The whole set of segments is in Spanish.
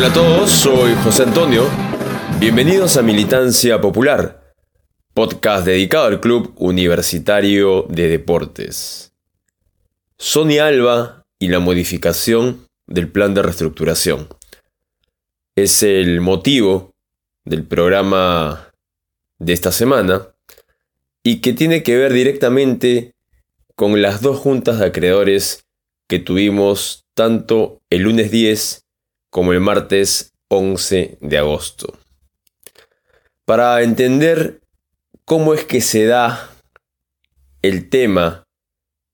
Hola a todos, soy José Antonio. Bienvenidos a Militancia Popular, podcast dedicado al Club Universitario de Deportes. Sonia Alba y la modificación del plan de reestructuración. Es el motivo del programa de esta semana y que tiene que ver directamente con las dos juntas de acreedores que tuvimos tanto el lunes 10 como el martes 11 de agosto. Para entender cómo es que se da el tema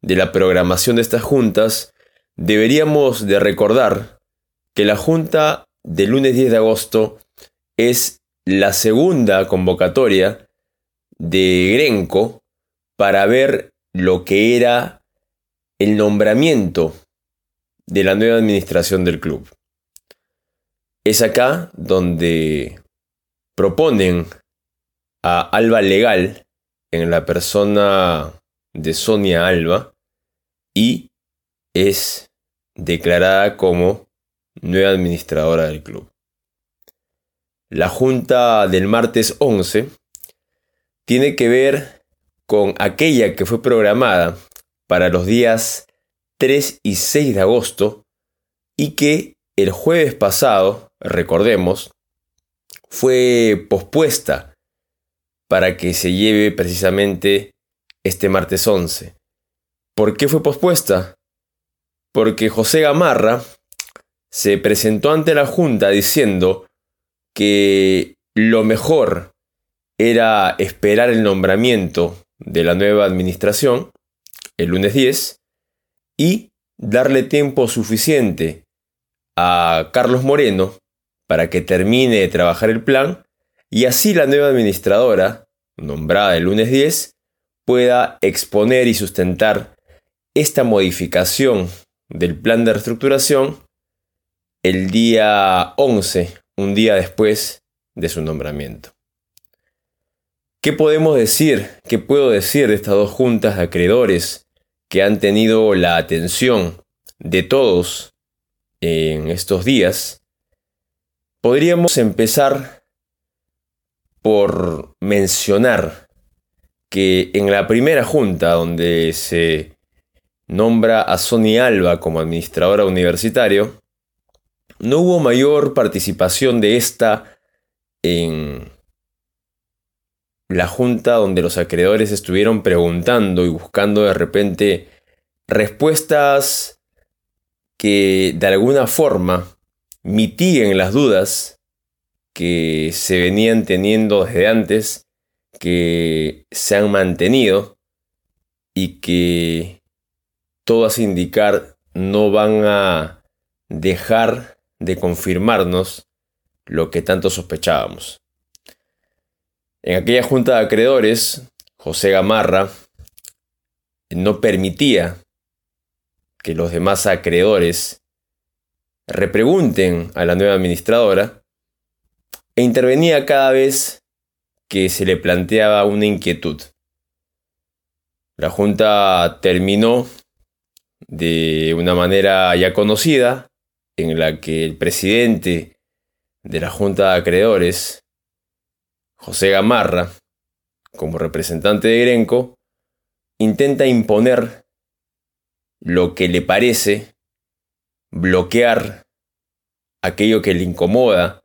de la programación de estas juntas, deberíamos de recordar que la junta del lunes 10 de agosto es la segunda convocatoria de Grenco para ver lo que era el nombramiento de la nueva administración del club. Es acá donde proponen a Alba Legal en la persona de Sonia Alba y es declarada como nueva administradora del club. La junta del martes 11 tiene que ver con aquella que fue programada para los días 3 y 6 de agosto y que el jueves pasado, recordemos, fue pospuesta para que se lleve precisamente este martes 11. ¿Por qué fue pospuesta? Porque José Gamarra se presentó ante la Junta diciendo que lo mejor era esperar el nombramiento de la nueva administración el lunes 10 y darle tiempo suficiente a Carlos Moreno para que termine de trabajar el plan y así la nueva administradora, nombrada el lunes 10, pueda exponer y sustentar esta modificación del plan de reestructuración el día 11, un día después de su nombramiento. ¿Qué podemos decir? ¿Qué puedo decir de estas dos juntas de acreedores que han tenido la atención de todos en estos días, podríamos empezar por mencionar que en la primera junta donde se nombra a Sonia Alba como administradora universitario, no hubo mayor participación de esta en la junta donde los acreedores estuvieron preguntando y buscando de repente respuestas que de alguna forma mitiguen las dudas que se venían teniendo desde antes, que se han mantenido y que todo hace indicar no van a dejar de confirmarnos lo que tanto sospechábamos. En aquella junta de acreedores, José Gamarra no permitía que los demás acreedores repregunten a la nueva administradora e intervenía cada vez que se le planteaba una inquietud. La Junta terminó de una manera ya conocida, en la que el presidente de la Junta de Acreedores José Gamarra, como representante de Grenco, intenta imponer lo que le parece, bloquear aquello que le incomoda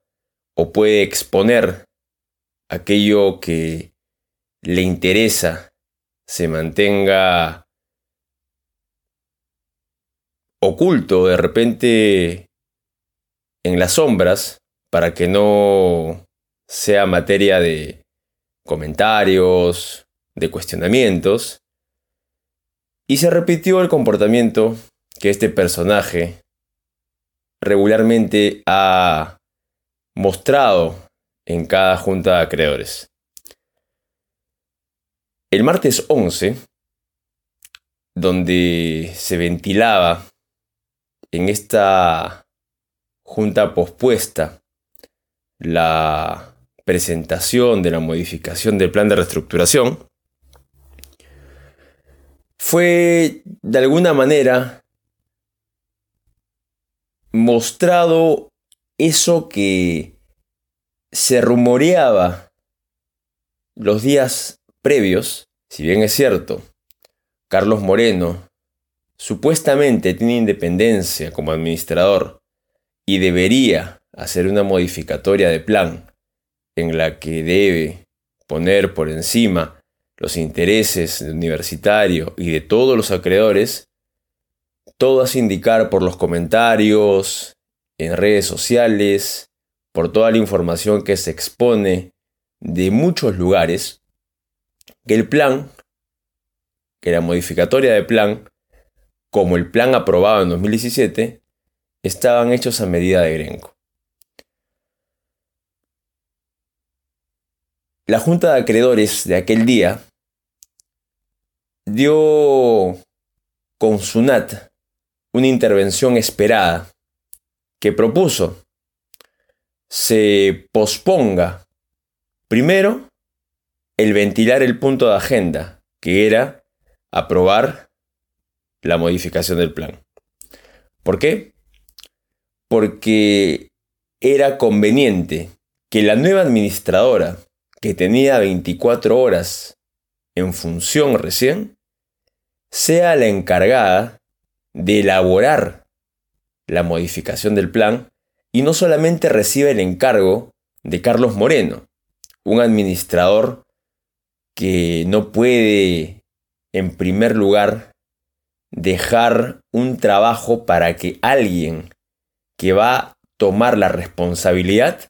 o puede exponer aquello que le interesa se mantenga oculto de repente en las sombras para que no sea materia de comentarios, de cuestionamientos, y se repitió el comportamiento que este personaje regularmente ha mostrado en cada junta de acreedores. El martes 11, donde se ventilaba en esta junta pospuesta la presentación de la modificación del plan de reestructuración, fue de alguna manera mostrado eso que se rumoreaba los días previos, si bien es cierto, Carlos Moreno supuestamente tiene independencia como administrador y debería hacer una modificatoria de plan en la que debe poner por encima los intereses del universitario y de todos los acreedores, todo hace indicar por los comentarios, en redes sociales, por toda la información que se expone de muchos lugares, que el plan, que la modificatoria de plan, como el plan aprobado en 2017, estaban hechos a medida de Grenco. La Junta de Acreedores de aquel día dio con SUNAT una intervención esperada que propuso se posponga primero el ventilar el punto de agenda, que era aprobar la modificación del plan. ¿Por qué? Porque era conveniente que la nueva administradora, que tenía 24 horas en función recién, sea la encargada de elaborar la modificación del plan y no solamente recibe el encargo de Carlos Moreno, un administrador que no puede, en primer lugar, dejar un trabajo para que alguien que va a tomar la responsabilidad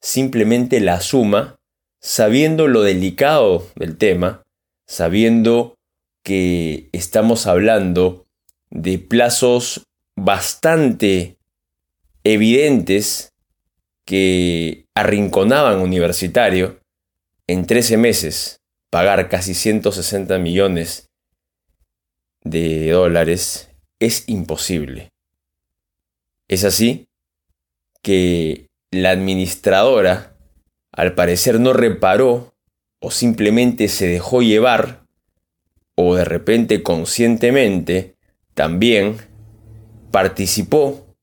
simplemente la asuma, sabiendo lo delicado del tema, sabiendo que estamos hablando de plazos bastante evidentes que arrinconaban universitario en 13 meses pagar casi 160 millones de dólares es imposible. Es así que la administradora al parecer no reparó o simplemente se dejó llevar o de repente conscientemente también participó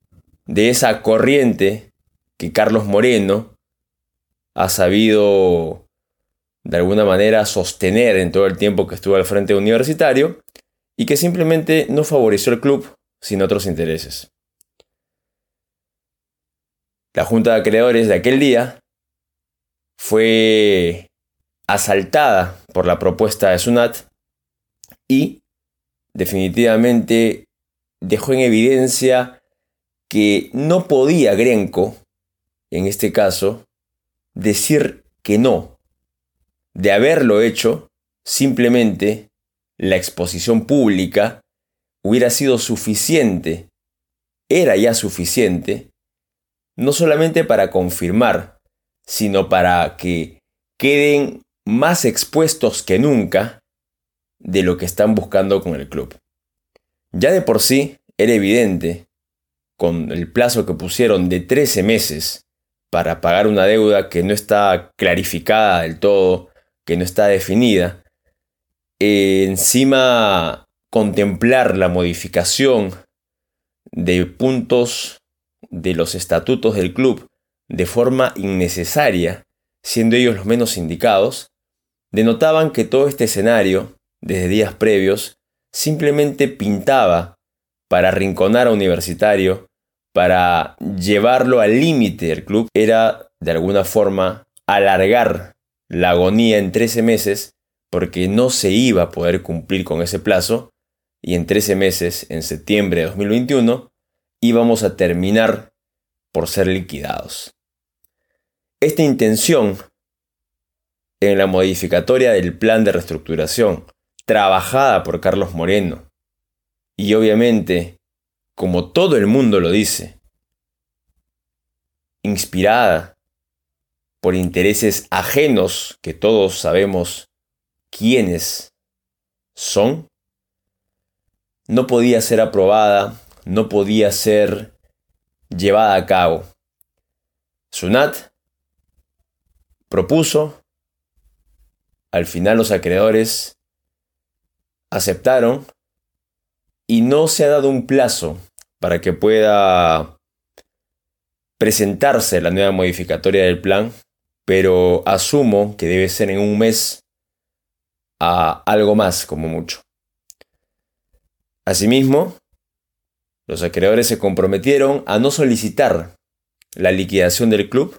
de esa corriente que Carlos Moreno ha sabido de alguna manera sostener en todo el tiempo que estuvo al frente universitario y que simplemente no favoreció al club sin otros intereses. La junta de acreedores de aquel día fue asaltada por la propuesta de Sunat y definitivamente dejó en evidencia que no podía Grenco, en este caso, decir que no. De haberlo hecho, simplemente la exposición pública hubiera sido suficiente, era ya suficiente, no solamente para confirmar, sino para que queden más expuestos que nunca de lo que están buscando con el club. Ya de por sí era evidente con el plazo que pusieron de 13 meses para pagar una deuda que no está clarificada del todo, que no está definida, encima contemplar la modificación de puntos de los estatutos del club de forma innecesaria, siendo ellos los menos indicados, denotaban que todo este escenario, desde días previos, simplemente pintaba para arrinconar a Universitario para llevarlo al límite del club era, de alguna forma, alargar la agonía en 13 meses porque no se iba a poder cumplir con ese plazo y en 13 meses, en septiembre de 2021, íbamos a terminar por ser liquidados. Esta intención en la modificatoria del plan de reestructuración, trabajada por Carlos Moreno, y obviamente como todo el mundo lo dice, inspirada por intereses ajenos que todos sabemos quiénes son, no podía ser aprobada, no podía ser llevada a cabo. Sunat propuso, al final los acreedores aceptaron y no se ha dado un plazo para que pueda presentarse la nueva modificatoria del plan, pero asumo que debe ser en un mes a algo más como mucho. Asimismo, los acreedores se comprometieron a no solicitar la liquidación del club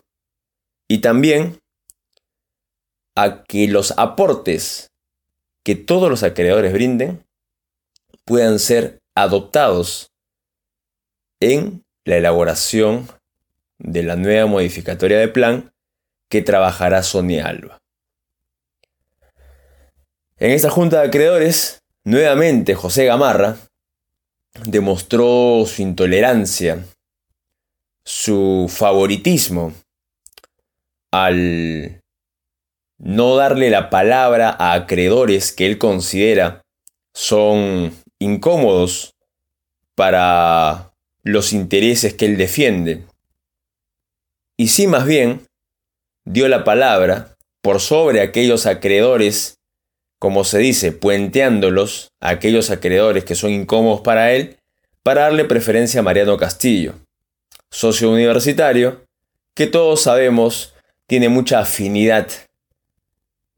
y también a que los aportes que todos los acreedores brinden puedan ser adoptados en la elaboración de la nueva modificatoria de plan que trabajará Sonia Alba. En esta junta de acreedores, nuevamente José Gamarra demostró su intolerancia, su favoritismo al no darle la palabra a acreedores que él considera son incómodos para los intereses que él defiende. Y sí más bien dio la palabra por sobre aquellos acreedores, como se dice, puenteándolos aquellos acreedores que son incómodos para él, para darle preferencia a Mariano Castillo, socio universitario, que todos sabemos tiene mucha afinidad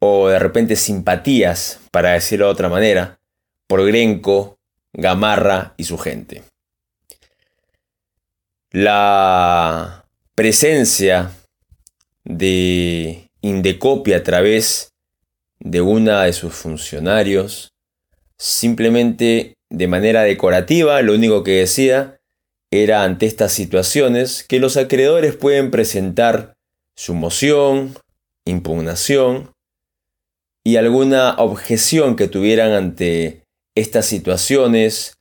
o de repente simpatías, para decirlo de otra manera, por Grenco, Gamarra y su gente. La presencia de Indecopia a través de una de sus funcionarios, simplemente de manera decorativa, lo único que decía era ante estas situaciones que los acreedores pueden presentar su moción, impugnación y alguna objeción que tuvieran ante estas situaciones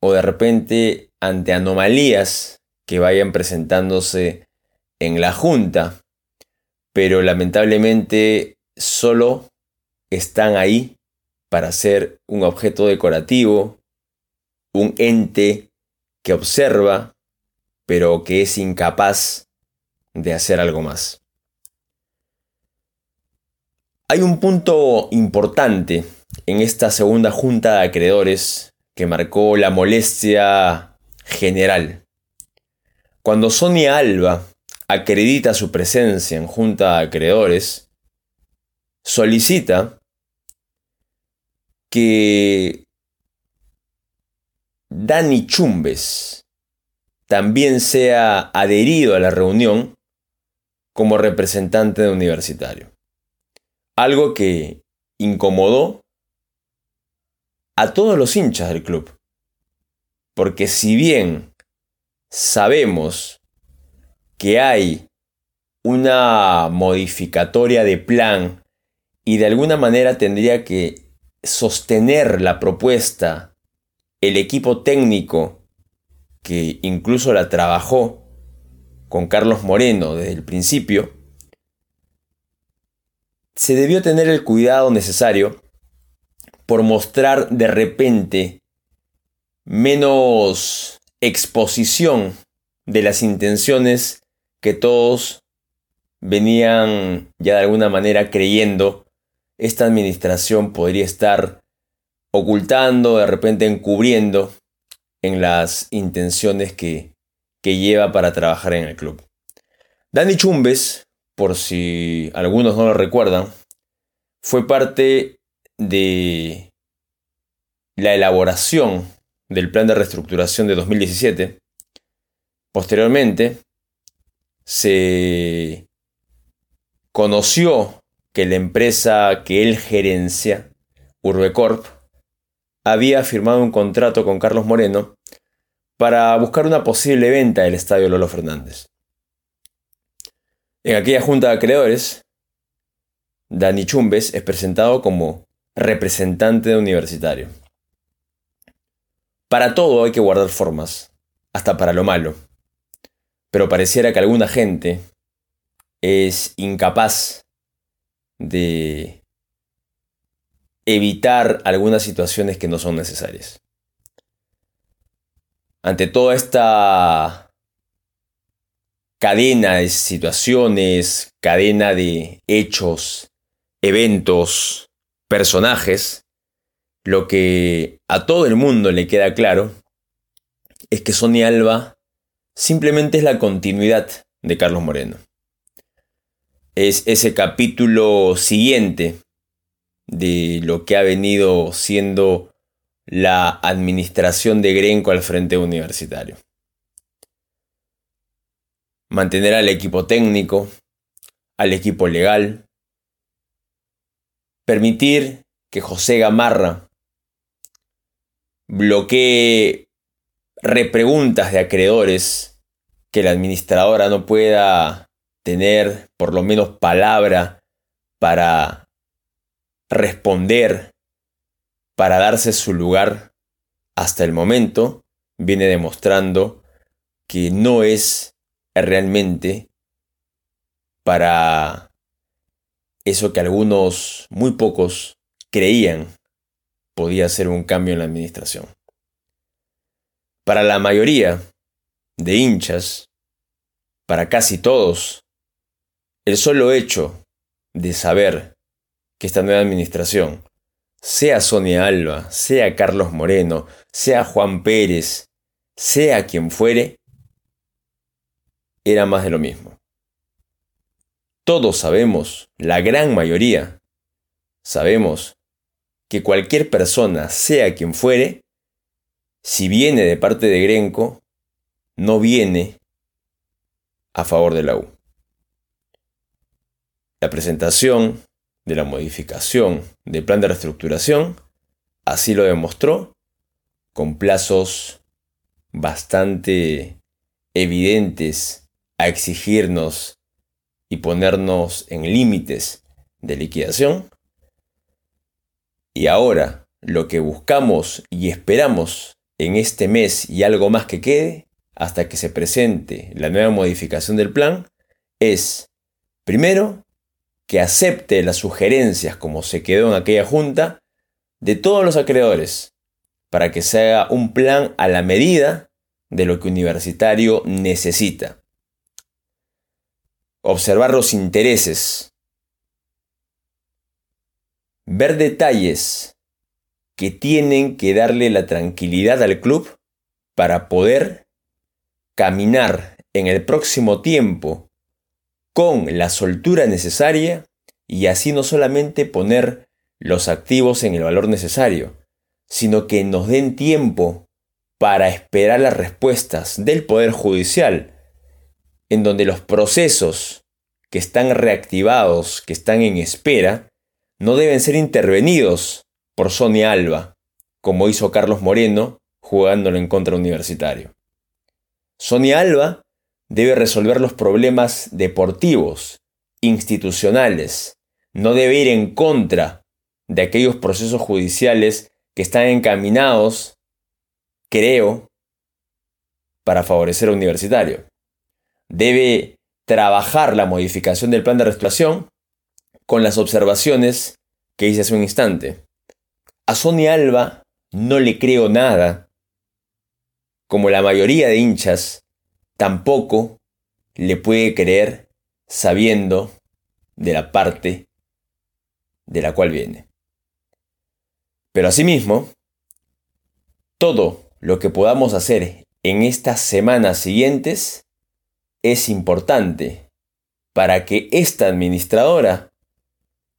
o de repente ante anomalías que vayan presentándose en la Junta, pero lamentablemente solo están ahí para ser un objeto decorativo, un ente que observa, pero que es incapaz de hacer algo más. Hay un punto importante en esta segunda junta de acreedores que marcó la molestia general. Cuando Sonia Alba acredita su presencia en junta de acreedores, solicita que Dani Chumbes también sea adherido a la reunión como representante de universitario. Algo que incomodó a todos los hinchas del club. Porque si bien sabemos que hay una modificatoria de plan y de alguna manera tendría que sostener la propuesta el equipo técnico que incluso la trabajó con Carlos Moreno desde el principio, se debió tener el cuidado necesario por mostrar de repente menos exposición de las intenciones que todos venían ya de alguna manera creyendo esta administración podría estar ocultando, de repente encubriendo en las intenciones que, que lleva para trabajar en el club. Dani Chumbes, por si algunos no lo recuerdan, fue parte de la elaboración del plan de reestructuración de 2017. Posteriormente, se conoció que la empresa que él gerencia, Urbecorp, había firmado un contrato con Carlos Moreno para buscar una posible venta del estadio Lolo Fernández. En aquella junta de acreedores, Dani Chumbes es presentado como representante universitario. Para todo hay que guardar formas, hasta para lo malo. Pero pareciera que alguna gente es incapaz de evitar algunas situaciones que no son necesarias. Ante toda esta cadena de situaciones, cadena de hechos, eventos, personajes, lo que a todo el mundo le queda claro es que Sonia Alba simplemente es la continuidad de Carlos Moreno. Es ese capítulo siguiente de lo que ha venido siendo la administración de Grenco al frente universitario. Mantener al equipo técnico, al equipo legal, permitir que José Gamarra bloquee repreguntas de acreedores, que la administradora no pueda tener por lo menos palabra para responder, para darse su lugar, hasta el momento viene demostrando que no es realmente para eso que algunos, muy pocos, creían podía ser un cambio en la administración. Para la mayoría de hinchas, para casi todos, el solo hecho de saber que esta nueva administración, sea Sonia Alba, sea Carlos Moreno, sea Juan Pérez, sea quien fuere, era más de lo mismo. Todos sabemos, la gran mayoría, sabemos que cualquier persona, sea quien fuere, si viene de parte de Grenco, no viene a favor de la U. La presentación de la modificación del plan de reestructuración así lo demostró con plazos bastante evidentes a exigirnos y ponernos en límites de liquidación. Y ahora lo que buscamos y esperamos en este mes y algo más que quede, hasta que se presente la nueva modificación del plan, es, primero, que acepte las sugerencias como se quedó en aquella junta de todos los acreedores, para que se haga un plan a la medida de lo que universitario necesita observar los intereses, ver detalles que tienen que darle la tranquilidad al club para poder caminar en el próximo tiempo con la soltura necesaria y así no solamente poner los activos en el valor necesario, sino que nos den tiempo para esperar las respuestas del Poder Judicial en donde los procesos que están reactivados, que están en espera, no deben ser intervenidos por Sonia Alba, como hizo Carlos Moreno jugándolo en contra universitario. Sonia Alba debe resolver los problemas deportivos, institucionales, no debe ir en contra de aquellos procesos judiciales que están encaminados, creo, para favorecer a universitario debe trabajar la modificación del plan de restauración con las observaciones que hice hace un instante. A Sonia Alba no le creo nada. Como la mayoría de hinchas, tampoco le puede creer sabiendo de la parte de la cual viene. Pero asimismo, todo lo que podamos hacer en estas semanas siguientes es importante para que esta administradora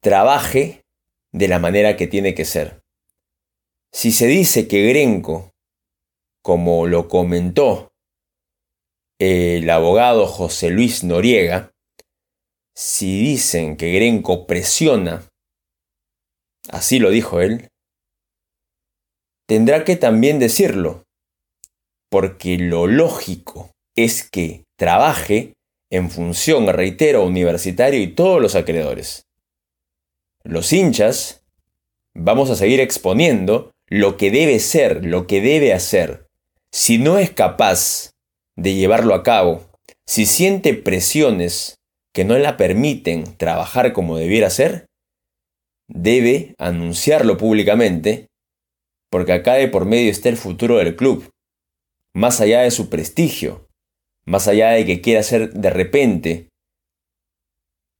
trabaje de la manera que tiene que ser. Si se dice que Grenco, como lo comentó el abogado José Luis Noriega, si dicen que Grenco presiona, así lo dijo él, tendrá que también decirlo, porque lo lógico es que trabaje en función, reitero, universitario y todos los acreedores. Los hinchas vamos a seguir exponiendo lo que debe ser, lo que debe hacer. Si no es capaz de llevarlo a cabo, si siente presiones que no la permiten trabajar como debiera ser, debe anunciarlo públicamente, porque acá de por medio está el futuro del club, más allá de su prestigio, más allá de que quiera ser de repente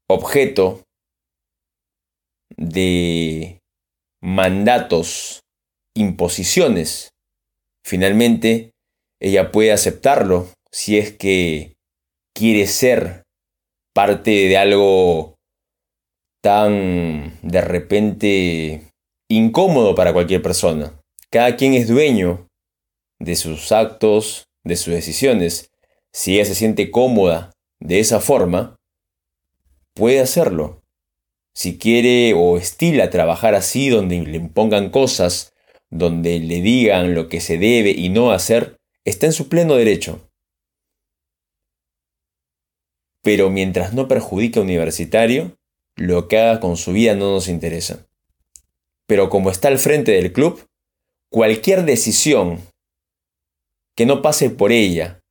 objeto de mandatos, imposiciones, finalmente ella puede aceptarlo si es que quiere ser parte de algo tan de repente incómodo para cualquier persona. Cada quien es dueño de sus actos, de sus decisiones. Si ella se siente cómoda de esa forma, puede hacerlo. Si quiere o estila trabajar así, donde le impongan cosas, donde le digan lo que se debe y no hacer, está en su pleno derecho. Pero mientras no perjudique a universitario, lo que haga con su vida no nos interesa. Pero como está al frente del club, cualquier decisión que no pase por ella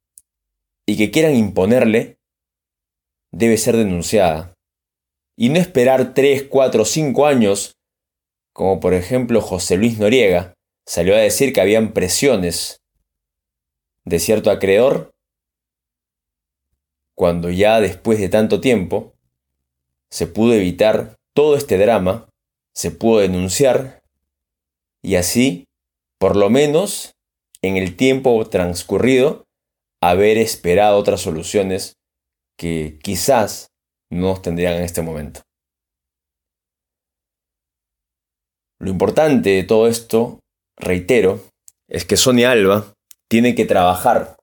y que quieran imponerle, debe ser denunciada. Y no esperar 3, 4, 5 años, como por ejemplo José Luis Noriega salió a decir que habían presiones de cierto acreedor, cuando ya después de tanto tiempo se pudo evitar todo este drama, se pudo denunciar y así, por lo menos en el tiempo transcurrido, haber esperado otras soluciones que quizás no tendrían en este momento. Lo importante de todo esto, reitero, es que Sonia Alba tiene que trabajar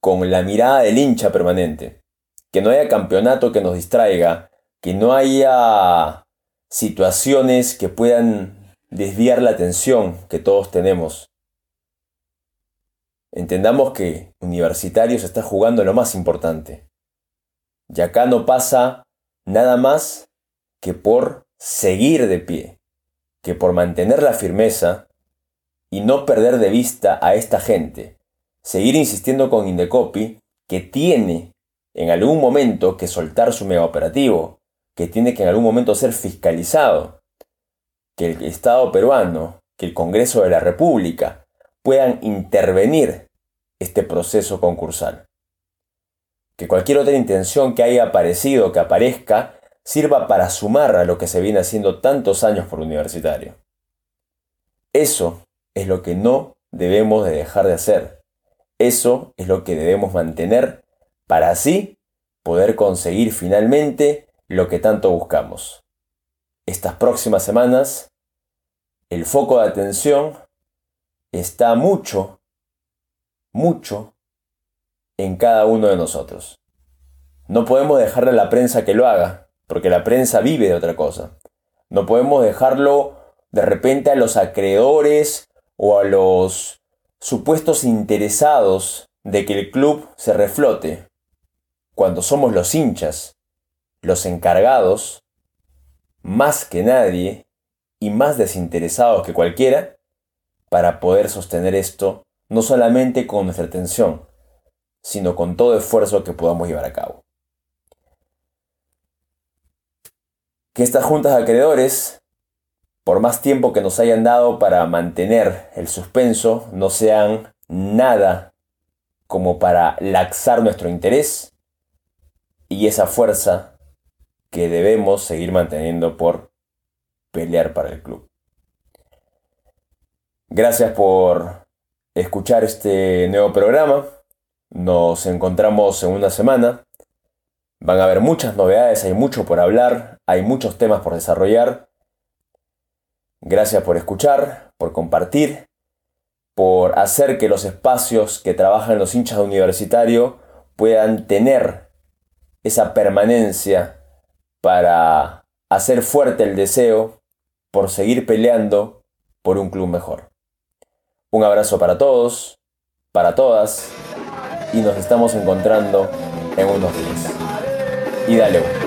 con la mirada del hincha permanente. Que no haya campeonato que nos distraiga, que no haya situaciones que puedan desviar la atención que todos tenemos. Entendamos que Universitarios está jugando lo más importante. Y acá no pasa nada más que por seguir de pie, que por mantener la firmeza y no perder de vista a esta gente. Seguir insistiendo con Indecopi que tiene en algún momento que soltar su mega operativo, que tiene que en algún momento ser fiscalizado, que el Estado peruano, que el Congreso de la República puedan intervenir este proceso concursal que cualquier otra intención que haya aparecido que aparezca sirva para sumar a lo que se viene haciendo tantos años por universitario. Eso es lo que no debemos de dejar de hacer. Eso es lo que debemos mantener para así poder conseguir finalmente lo que tanto buscamos. Estas próximas semanas, el foco de atención está mucho, mucho en cada uno de nosotros. No podemos dejarle a la prensa que lo haga, porque la prensa vive de otra cosa. No podemos dejarlo de repente a los acreedores o a los supuestos interesados de que el club se reflote, cuando somos los hinchas, los encargados, más que nadie y más desinteresados que cualquiera, para poder sostener esto no solamente con nuestra atención, sino con todo esfuerzo que podamos llevar a cabo. Que estas juntas de acreedores, por más tiempo que nos hayan dado para mantener el suspenso, no sean nada como para laxar nuestro interés y esa fuerza que debemos seguir manteniendo por pelear para el club. Gracias por escuchar este nuevo programa. Nos encontramos en una semana. Van a haber muchas novedades, hay mucho por hablar, hay muchos temas por desarrollar. Gracias por escuchar, por compartir, por hacer que los espacios que trabajan los hinchas de universitario puedan tener esa permanencia para hacer fuerte el deseo por seguir peleando por un club mejor. Un abrazo para todos, para todas y nos estamos encontrando en unos días. Y dale.